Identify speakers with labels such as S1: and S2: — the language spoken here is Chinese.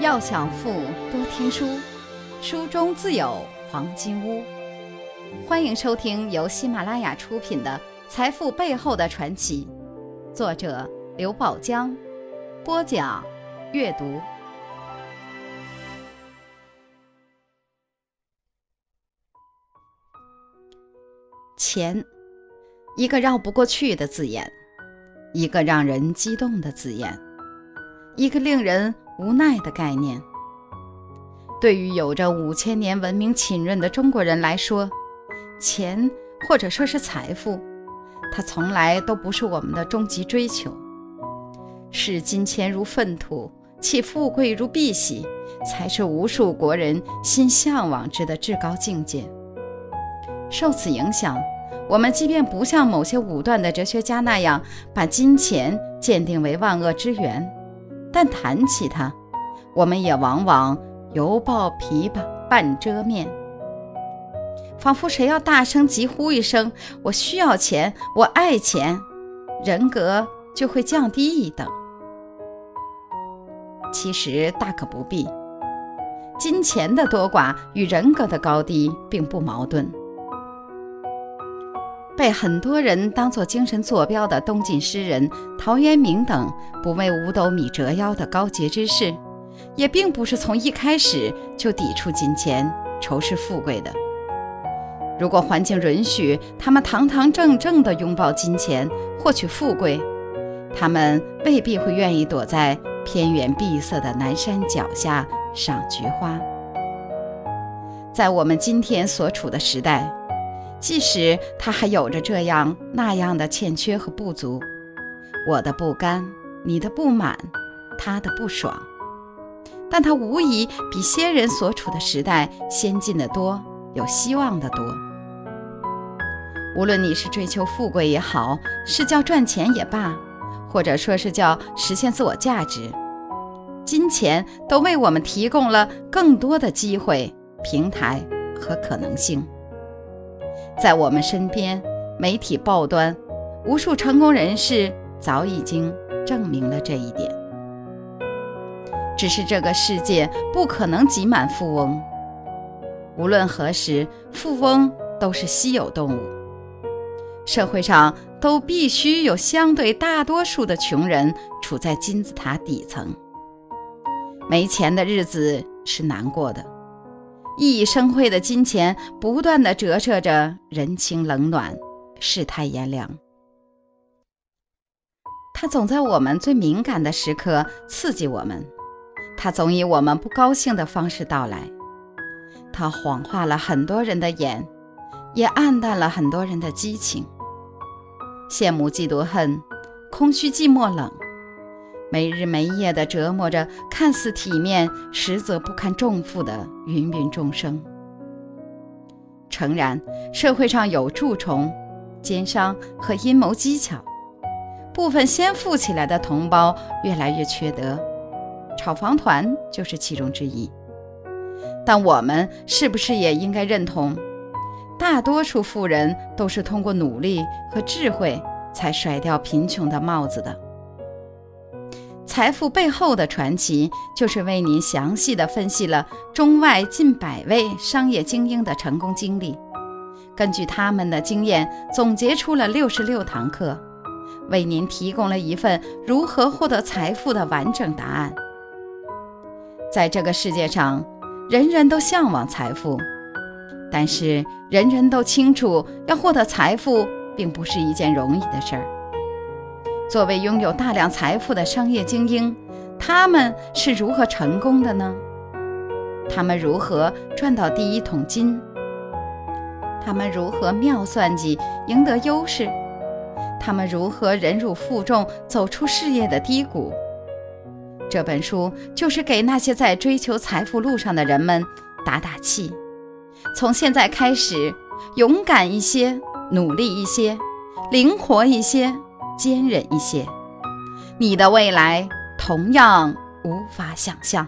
S1: 要想富，多听书，书中自有黄金屋。欢迎收听由喜马拉雅出品的《财富背后的传奇》，作者刘宝江，播讲阅读。钱，一个绕不过去的字眼，一个让人激动的字眼，一个令人。无奈的概念，对于有着五千年文明浸润的中国人来说，钱或者说是财富，它从来都不是我们的终极追求。视金钱如粪土，弃富贵如敝屣，才是无数国人心向往之的至高境界。受此影响，我们即便不像某些武断的哲学家那样把金钱鉴定为万恶之源。但谈起它，我们也往往犹抱琵琶半遮面，仿佛谁要大声疾呼一声“我需要钱，我爱钱”，人格就会降低一等。其实大可不必，金钱的多寡与人格的高低并不矛盾。被很多人当作精神坐标的东晋诗人陶渊明等不为五斗米折腰的高洁之士，也并不是从一开始就抵触金钱、仇视富贵的。如果环境允许他们堂堂正正地拥抱金钱、获取富贵，他们未必会愿意躲在偏远闭塞的南山脚下赏菊花。在我们今天所处的时代。即使他还有着这样那样的欠缺和不足，我的不甘，你的不满，他的不爽，但他无疑比先人所处的时代先进的多，有希望的多。无论你是追求富贵也好，是叫赚钱也罢，或者说是叫实现自我价值，金钱都为我们提供了更多的机会、平台和可能性。在我们身边，媒体报端，无数成功人士早已经证明了这一点。只是这个世界不可能挤满富翁，无论何时，富翁都是稀有动物。社会上都必须有相对大多数的穷人处在金字塔底层。没钱的日子是难过的。熠熠生辉的金钱不断地折射着人情冷暖、世态炎凉。它总在我们最敏感的时刻刺激我们，它总以我们不高兴的方式到来。它谎化了很多人的眼，也暗淡了很多人的激情。羡慕、嫉妒、恨，空虚、寂寞、冷。没日没夜地折磨着看似体面，实则不堪重负的芸芸众生。诚然，社会上有蛀虫、奸商和阴谋技巧，部分先富起来的同胞越来越缺德，炒房团就是其中之一。但我们是不是也应该认同，大多数富人都是通过努力和智慧才甩掉贫穷的帽子的？财富背后的传奇，就是为您详细的分析了中外近百位商业精英的成功经历，根据他们的经验总结出了六十六堂课，为您提供了一份如何获得财富的完整答案。在这个世界上，人人都向往财富，但是人人都清楚，要获得财富并不是一件容易的事儿。作为拥有大量财富的商业精英，他们是如何成功的呢？他们如何赚到第一桶金？他们如何妙算计赢得优势？他们如何忍辱负重走出事业的低谷？这本书就是给那些在追求财富路上的人们打打气。从现在开始，勇敢一些，努力一些，灵活一些。坚韧一些，你的未来同样无法想象。